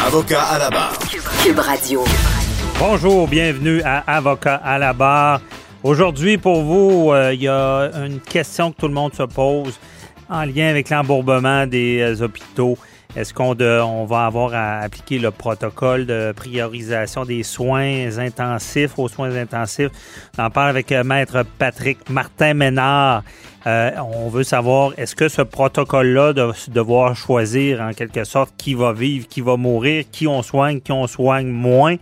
Avocat à la barre. Cube Radio. Bonjour, bienvenue à Avocat à la barre. Aujourd'hui, pour vous, euh, il y a une question que tout le monde se pose en lien avec l'embourbement des euh, hôpitaux. Est-ce qu'on on va avoir à appliquer le protocole de priorisation des soins intensifs aux soins intensifs? On en parle avec euh, Maître Patrick Martin Ménard. on veut savoir, est-ce que ce protocole-là de devoir choisir en quelque sorte qui va vivre, qui va mourir, qui on soigne, qui on soigne moins,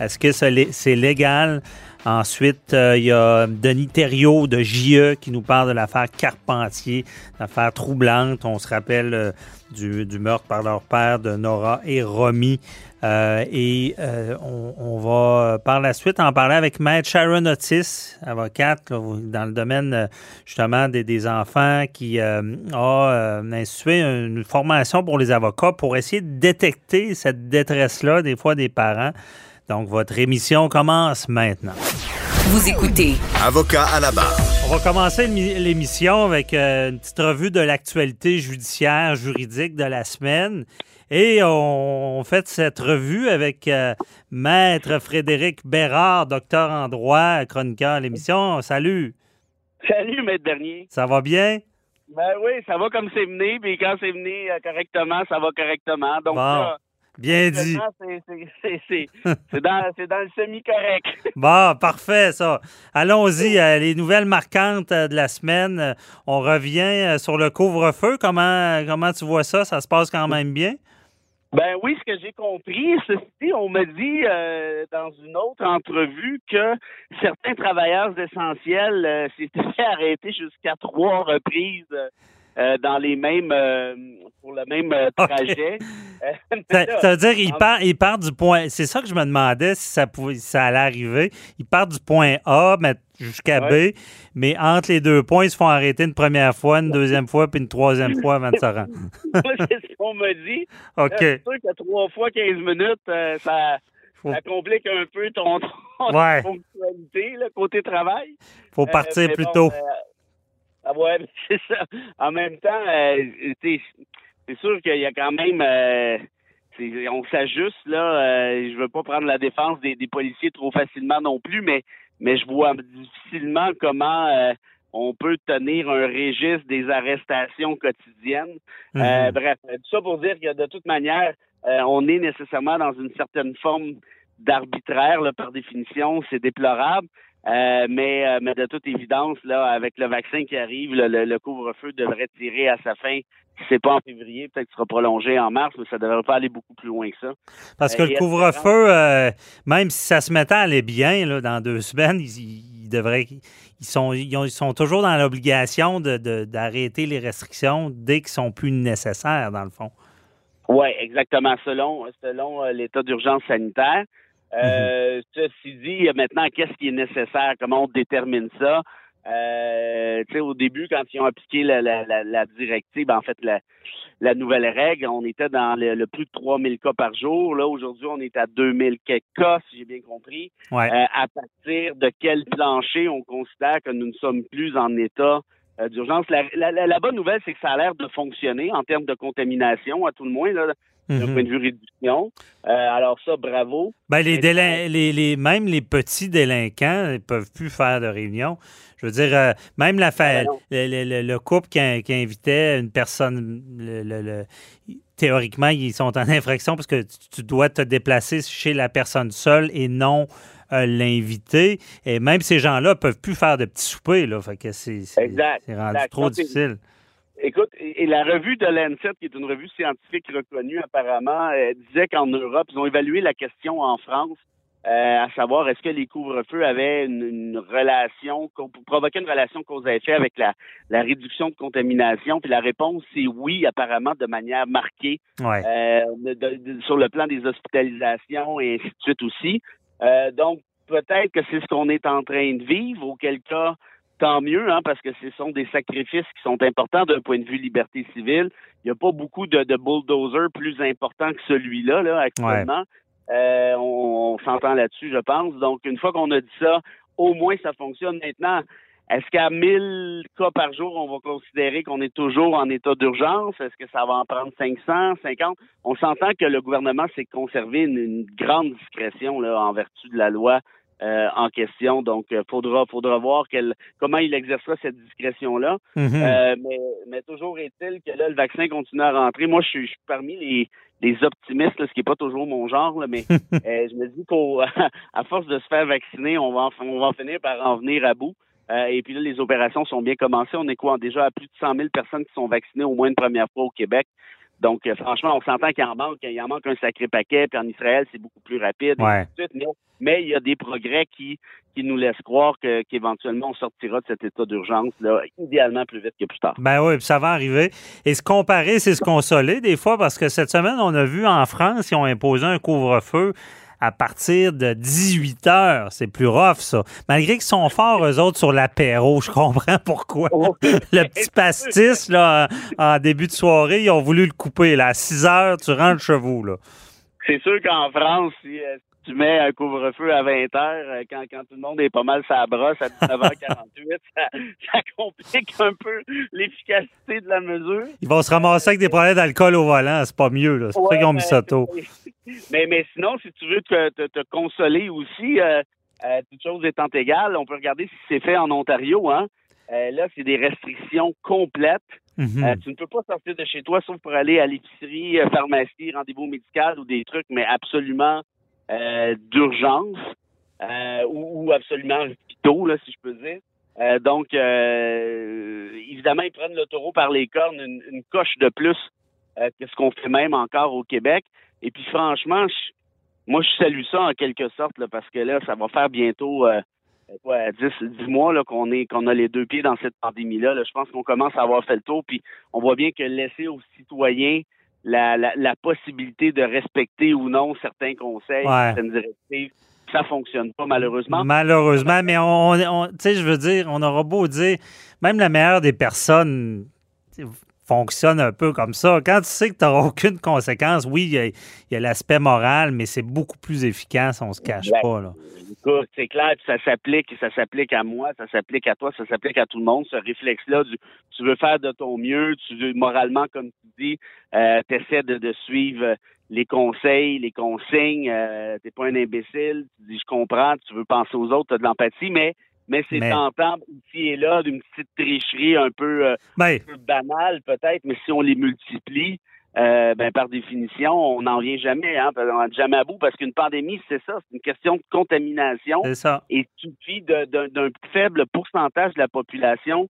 est-ce que c'est légal? Ensuite, euh, il y a Denis Thériault de JE qui nous parle de l'affaire Carpentier, l'affaire troublante. On se rappelle euh, du, meurtre par leur père de Nora et Romy. Euh, et on, va par la suite en parler avec Maître Sharon Otis, avocate dans le domaine justement des, des enfants, qui a institué une formation pour les avocats pour essayer de détecter cette détresse-là des fois des parents. Donc, votre émission commence maintenant. Vous écoutez. Avocat à la barre. On va commencer l'émission avec euh, une petite revue de l'actualité judiciaire, juridique de la semaine. Et on, fait cette revue avec euh, Maître Frédéric Bérard, docteur en droit, chroniqueur à l'émission. Salut. Salut, Maître Dernier. Ça va bien? Ben oui, ça va comme c'est venu, puis quand c'est venu euh, correctement, ça va correctement. Donc, Bien dit. C'est dans, le semi-correct. bon, parfait, ça. Allons-y. Euh, les nouvelles marquantes euh, de la semaine. Euh, on revient sur le couvre-feu. Comment, comment tu vois ça? Ça se passe quand même bien? Ben oui, ce que j'ai compris, ceci, on m'a dit dans une autre entrevue que certains travailleurs essentiels s'étaient arrêter jusqu'à trois reprises euh, dans les mêmes euh, pour le même euh, trajet. ça, veut dire qu'il part, il part du point. C'est ça que je me demandais si ça pouvait, ça allait arriver. Il part du point A jusqu'à B, mais entre les deux points, ils se font arrêter une première fois, une deuxième fois, puis une troisième fois avant de se rendre. c'est ce qu'on m'a dit. OK. C'est sûr que trois fois 15 minutes, ça. Ça complique un peu ton, fonctionnalité, le côté travail. faut partir plus tôt. Ouais, c'est ça. En même temps, euh, c'est sûr qu'il y a quand même euh, on s'ajuste là. Euh, je veux pas prendre la défense des, policiers trop facilement non plus, mais mais je vois difficilement comment euh, on peut tenir un registre des arrestations quotidiennes. Mm-hmm. bref, tout ça pour dire que de toute manière, on est nécessairement dans une certaine forme d'arbitraire par définition. C'est déplorable. Euh, mais, euh, mais de toute évidence, là, avec le vaccin qui arrive, le, couvre-feu devrait tirer à sa fin. Si c'est pas en février, peut-être qu'il sera prolongé en mars, mais ça devrait pas aller beaucoup plus loin que ça. Parce que euh, le couvre-feu, même si ça se mettait à aller bien là, dans deux semaines, ils, devraient, ils sont, ils, sont toujours dans l'obligation d'arrêter les restrictions dès qu'ils sont plus nécessaires, dans le fond. Oui, exactement, selon, selon l'état d'urgence sanitaire. Euh, Ceci dit, maintenant, qu'est-ce qui est nécessaire? Comment on détermine ça? Euh, au début, quand ils ont appliqué la, la, la, directive, en fait, la, la, nouvelle règle, on était dans le, plus de 3000 cas par jour. Là, aujourd'hui, on est à 2000 quelques cas, si j'ai bien compris. Euh, à partir de quel plancher on considère que nous ne sommes plus en état euh, d'urgence? La, la, bonne nouvelle, c'est que ça a l'air de fonctionner en termes de contamination, à tout le moins. Là d'un mhm. point de vue réduction. Euh, alors ça, bravo. Ben, les, les, les, même les petits délinquants ne peuvent plus faire de réunion. Je veux dire, euh, même la ah, ben le, couple qui, invitait une personne, théoriquement, ils sont en infraction parce que tu, dois te déplacer chez la personne seule et non euh, l'invité. Et même ces gens-là peuvent plus faire de petits soupers. Là, fait que c'est rendu trop difficile. Écoute, et la revue de Lancet, qui est une revue scientifique reconnue apparemment, euh, disait qu'en Europe, ils ont évalué la question en France, euh, à savoir est-ce que les couvre-feux avaient une, relation, provoquaient une relation cause à effet avec la, réduction de contamination? Puis la réponse, c'est oui, apparemment, de manière marquée euh, sur le plan des hospitalisations et ainsi de suite aussi. Euh, donc, peut-être que c'est ce qu'on est en train de vivre, auquel cas, tant mieux, hein, parce que ce sont des sacrifices qui sont importants d'un point de vue liberté civile. Il n'y a pas beaucoup de, de bulldozers plus importants que celui-là, là, actuellement. Euh, on, on s'entend là-dessus, je pense. Donc, une fois qu'on a dit ça, au moins ça fonctionne. Maintenant, est-ce qu'à 1000 cas par jour, on va considérer qu'on est toujours en état d'urgence? Est-ce que ça va en prendre 500, 50? On s'entend que le gouvernement s'est conservé une, grande discrétion là, en vertu de la loi euh, en question. Donc, il euh, faudra, faudra voir comment il exercera cette discrétion-là. Mhm. Euh, mais, mais, toujours est-il que là, le vaccin continue à rentrer. Moi, je suis, parmi les, les optimistes, ce qui n'est pas toujours mon genre, là, mais je me dis qu'à force de se faire vacciner, on va, on va finir par en venir à bout. Euh, et puis là, les opérations sont bien commencées. On est quoi? Déjà à plus de 100 000 personnes qui sont vaccinées au moins une première fois au Québec. Donc, euh, franchement, on s'entend qu'il en manque, il en manque un sacré paquet. Puis en Israël, c'est beaucoup plus rapide. mais, il y a des progrès qui, qui nous laissent croire qu'éventuellement, on sortira de cet état d'urgence, là, idéalement plus vite que plus tard. Ben oui, ça va arriver. Et se comparer, c'est se consoler des fois, parce que cette semaine, on a vu en France, ils ont imposé un couvre-feu à partir de 18 heures. C'est plus rough, ça. Malgré qu'ils sont forts, eux autres, sur l'apéro, je comprends pourquoi. Oh. le petit pastis, là, en début de soirée, ils ont voulu le couper. Là. À 6 heures, tu rentres chez vous, là. C'est sûr qu'en France, si, euh, tu mets un couvre-feu à 20 heures, euh, quand, quand tout le monde est pas mal sa brosse à 19h48, ça, complique un peu l'efficacité de la mesure. Ils vont se ramasser avec des problèmes d'alcool au volant, c'est pas mieux, là. C'est pour ça qu'ils ont mis ça tôt. Mais, mais sinon, si tu veux te, te, consoler aussi, euh, euh, toute chose étant égale, on peut regarder si c'est fait en Ontario, hein. là, c'est des restrictions complètes. Mm-hmm. tu ne peux pas sortir de chez toi sauf pour aller à l'épicerie, pharmacie, rendez-vous médical ou des trucs, mais absolument euh, d'urgence euh, ou, absolument vitaux, là, si je peux dire. Euh, donc, évidemment, ils prennent le taureau par les cornes, une, coche de plus que ce qu'on fait même encore au Québec. Et puis, franchement, moi, je salue ça en quelque sorte, là, parce que là, ça va faire bientôt quoi, 10, 10 mois là, qu'on est qu'on a les deux pieds dans cette pandémie-là. Là. Je pense qu'on commence à avoir fait le tour, puis on voit bien que laisser aux citoyens la, la, possibilité de respecter ou non certains conseils, certaines directives. Ça fonctionne pas, malheureusement. Malheureusement, mais on, on tu sais, je veux dire, on aura beau dire, même la meilleure des personnes fonctionne un peu comme ça. Quand tu sais que tu n'auras aucune conséquence, oui, il y a, l'aspect moral, mais c'est beaucoup plus efficace, on se cache pas. Là. Écoute, c'est clair, ça s'applique, ça s'applique à moi, ça s'applique à toi, ça s'applique à tout le monde. Ce réflexe-là, tu veux faire de ton mieux, tu veux moralement, comme tu dis, euh, tu essaies de, suivre les conseils, les consignes, euh, t'es pas un imbécile, tu dis je comprends, tu veux penser aux autres, tu as de l'empathie, mais mais c'est tentant ici et là d'une petite tricherie un peu, euh, ben. banale peut-être, mais si on les multiplie, euh, ben par définition, on n'en vient jamais, hein, on n'en jamais à bout parce qu'une pandémie, c'est ça, c'est une question de contamination. C'est ça. Et suffit d'un faible pourcentage de la population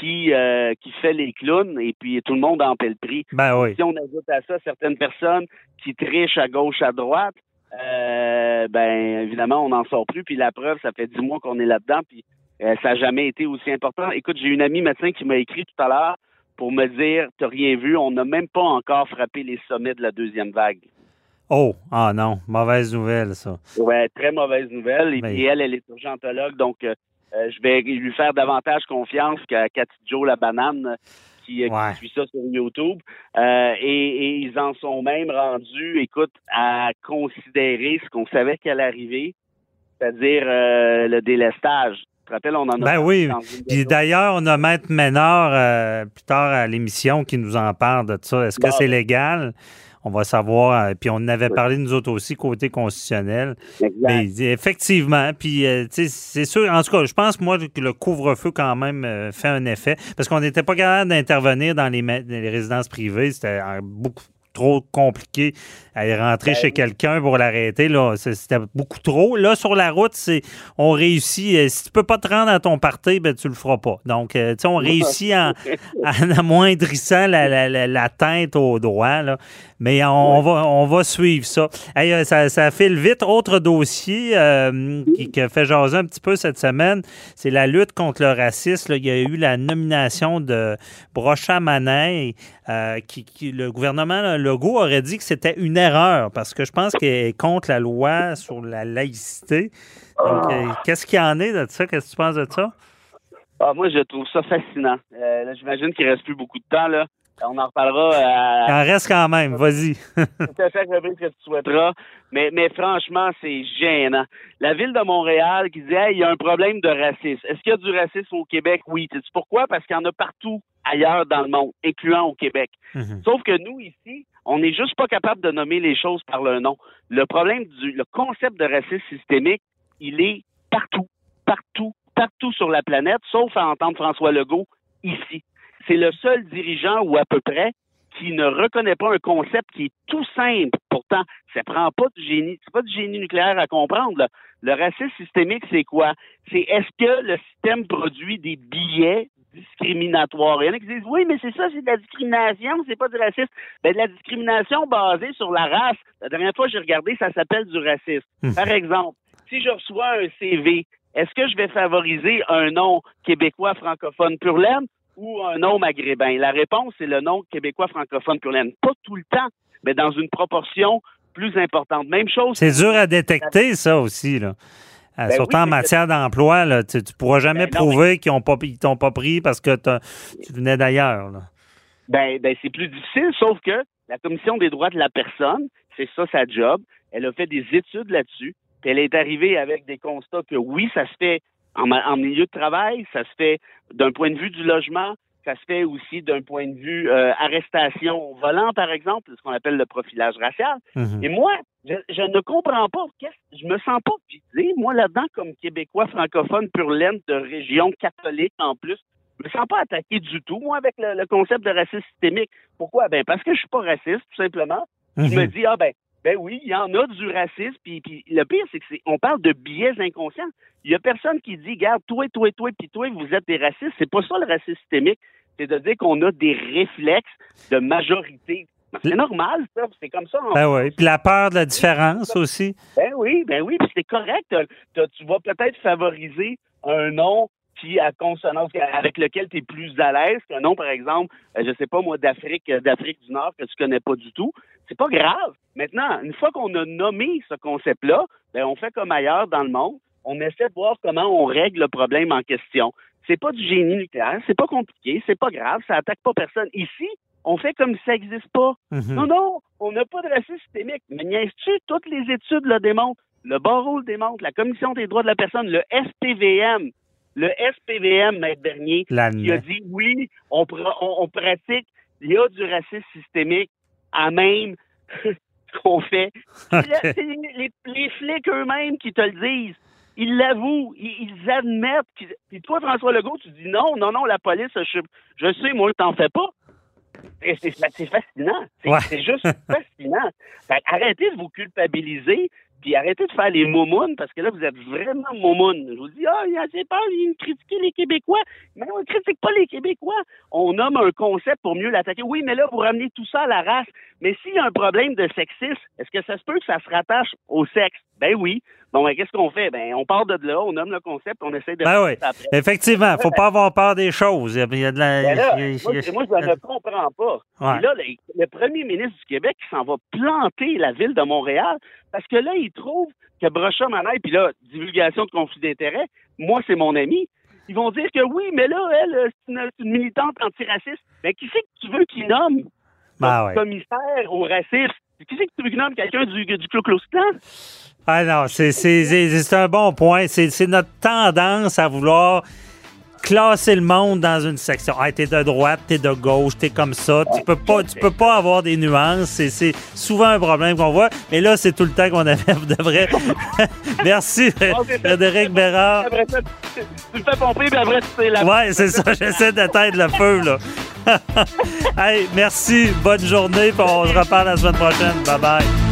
qui euh, qui fait les clowns et puis tout le monde en paie le prix. Ben oui. Si on ajoute à ça certaines personnes qui trichent à gauche, à droite, euh, ben évidemment, on n'en sort plus. Puis la preuve, ça fait dix mois qu'on est là-dedans, puis euh, ça n'a jamais été aussi important. Écoute, j'ai une amie médecin qui m'a écrit tout à l'heure pour me dire T'as rien vu, on n'a même pas encore frappé les sommets de la deuxième vague. Oh, ah non, mauvaise nouvelle, ça. Ouais, très mauvaise nouvelle. Et puis elle, elle est urgentologue, donc euh, je vais lui faire davantage confiance qu'à Cathy Joe la banane qui, euh, suit ça sur YouTube. Euh, et, ils en sont même rendus, écoute, à considérer ce qu'on savait qu'elle arriver, c'est-à-dire euh, le délestage. Tu te rappelles, on en a Ben oui. Puis d'ailleurs, on a Maître Ménard plus tard à l'émission qui nous en parle de ça. Est-ce que c'est légal? On va savoir. Euh, puis on en avait parlé, nous autres aussi, côté constitutionnel. Mais effectivement, puis euh, c'est sûr, en tout cas, je pense, moi, que le couvre-feu, quand même, euh, fait un effet. Parce qu'on n'était pas capable d'intervenir dans les, les résidences privées. C'était beaucoup trop compliqué aller rentrer ben chez quelqu'un pour l'arrêter. Là, c'était beaucoup trop. Là, sur la route, c'est on réussit. Euh, si tu peux pas te rendre à ton party, ben tu le feras pas. Donc, tu sais, on réussit en, en amoindrissant la, la, la, tête au droit. Là. Mais on, va, on va suivre ça. Hey, ça. Ça file vite. Autre dossier euh, qui, qui, a fait jaser un petit peu cette semaine, c'est la lutte contre le racisme. Il y a eu la nomination de Brocha Manet. Euh, qui, qui, le gouvernement Legault aurait dit que c'était une erreur parce que je pense qu'elle est contre la loi sur la laïcité. Donc, euh, qu'est-ce qu'il y en est de ça? Qu'est-ce que tu penses de ça? Ah, moi, je trouve ça fascinant. Euh, J'imagine qu'il ne reste plus beaucoup de temps. Là. On en reparlera. À... Il en reste quand même, vas-y. Tout à fait, ce que tu souhaiteras. Mais, mais franchement, c'est gênant. La ville de Montréal qui dit hey, il y a un problème de racisme. Est-ce qu'il y a du racisme au Québec? Oui. pourquoi? Parce qu'il y en a partout ailleurs dans le monde, incluant au Québec. Mm -hmm. Sauf que nous, ici, on n'est juste pas capable de nommer les choses par leur nom. Le problème du le concept de racisme systémique, il est partout, partout, partout sur la planète, sauf à entendre François Legault ici. C'est le seul dirigeant ou à peu près qui ne reconnaît pas un concept qui est tout simple. Pourtant, ça prend pas de génie, c'est pas du génie nucléaire à comprendre. Là. Le racisme systémique, c'est quoi? C'est est-ce que le système produit des billets discriminatoires? Il y en a qui disent oui, mais c'est ça, c'est de la discrimination, c'est pas du racisme. Ben, de la discrimination basée sur la race. La dernière fois que j'ai regardé, ça s'appelle du racisme. Mmh. Par exemple, si je reçois un CV, est-ce que je vais favoriser un nom québécois francophone pur laine ou un nom maghrébin? La réponse, c'est le nom québécois francophone laine. Pas tout le temps, mais dans une proportion plus importante. Même chose. C'est dur à détecter, ça aussi, là. Ben Surtout oui, en matière d'emploi, là, tu ne pourras jamais ben prouver qu'ils ne t'ont pas pris parce que tu venais d'ailleurs. Ben, ben c'est plus difficile, sauf que la Commission des droits de la personne, c'est ça sa job. Elle a fait des études là-dessus. Puis elle est arrivée avec des constats que oui, ça se fait en, en milieu de travail, ça se fait d'un point de vue du logement, ça se fait aussi d'un point de vue euh, arrestation au volant, par exemple, ce qu'on appelle le profilage racial. Mm -hmm. Et moi, je, je, ne comprends pas, je me sens pas visé, moi, là-dedans, comme Québécois francophone pur laine de région catholique en plus, je me sens pas attaqué du tout, moi, avec le, le concept de racisme systémique. Pourquoi? Ben, parce que je suis pas raciste, tout simplement. Mm -hmm. Je me dis, ah ben, ben oui, il y en a du racisme. Puis, puis le pire, c'est que on parle de biais inconscients. Il y a personne qui dit, regarde, toi, toi, toi, puis toi, vous êtes des racistes. C'est pas ça le racisme systémique. C'est de dire qu'on a des réflexes de majorité. C'est normal, ça. C'est comme ça. Ben oui. Puis la peur de la différence aussi. Ben oui, ben oui. Puis c'est correct. tu vas peut-être favoriser un nom qui à consonance avec lequel tu es plus à l'aise qu'un nom, par exemple, euh, je sais pas moi, d'Afrique, d'Afrique du Nord que tu connais pas du tout. C'est pas grave. Maintenant, une fois qu'on a nommé ce concept-là, ben on fait comme ailleurs dans le monde. On essaie de voir comment on règle le problème en question. C'est pas du génie nucléaire, c'est pas compliqué, c'est pas grave, ça attaque pas personne. Ici, on fait comme si ça n'existe pas. Mm -hmm. Non, non, on n'a pas de racisme systémique. Mais niaises-tu, toutes les études le démontrent. Le barreau le démontre, la Commission des droits de la personne, le SPVM, le SPVM, Maître Bernier, qui a dit oui, on, on, on, pratique, il y a du racisme systémique à même ce qu'on fait. C'est les, les, flics eux-mêmes qui te le disent. Ils l'avouent, ils, ils, admettent. Puis toi, François Legault, tu dis non, non, non, la police, je, je sais, moi, t'en fais pas. C'est fascinant. C'est ouais. juste fascinant. Fait, arrêtez de vous culpabiliser puis arrêtez de faire les momounes, parce que là, vous êtes vraiment momounes. Je vous dis, ah, il a peur, il critiquer les Québécois. Mais on ne critique pas les Québécois. On nomme un concept pour mieux l'attaquer. Oui, mais là, vous ramenez tout ça à la race. Mais s'il y a un problème de sexisme, est-ce que ça se peut que ça se rattache au sexe? Ben oui. Bon, ben, qu'est-ce qu'on fait? Ben, on part de là, on nomme le concept, on essaie de... Ben oui, après. effectivement. faut pas avoir peur des choses. Il y a de la... Ben là, moi, moi, je ne comprends pas. Ouais. là, le, le, premier ministre du Québec s'en va planter la ville de Montréal parce que là, il trouve que Brocha Manaille, puis là, divulgation de conflit d'intérêts, moi, c'est mon ami. Ils vont dire que oui, mais là, elle, c'est une, une, militante antiraciste. Mais qui c'est que tu veux qu'il nomme? Ben ouais. commissaire au racisme? Qui c'est que tu veux qu'il nomme quelqu'un du, du Klan? Ah non, c'est un bon point. C'est notre tendance à vouloir classer le monde dans une section. Ah, t'es de droite, t'es de gauche, t'es comme ça. Tu peux pas, tu peux pas avoir des nuances. C'est souvent un problème qu'on voit. Mais là, c'est tout le temps qu'on avait de vrai. Merci, Frédéric Bérard. Tu me fais pomper, puis après, tu la Ouais, c'est ça. J'essaie d'éteindre le feu, là. hey, merci. Bonne journée. Puis on se reparle la semaine prochaine. Bye bye.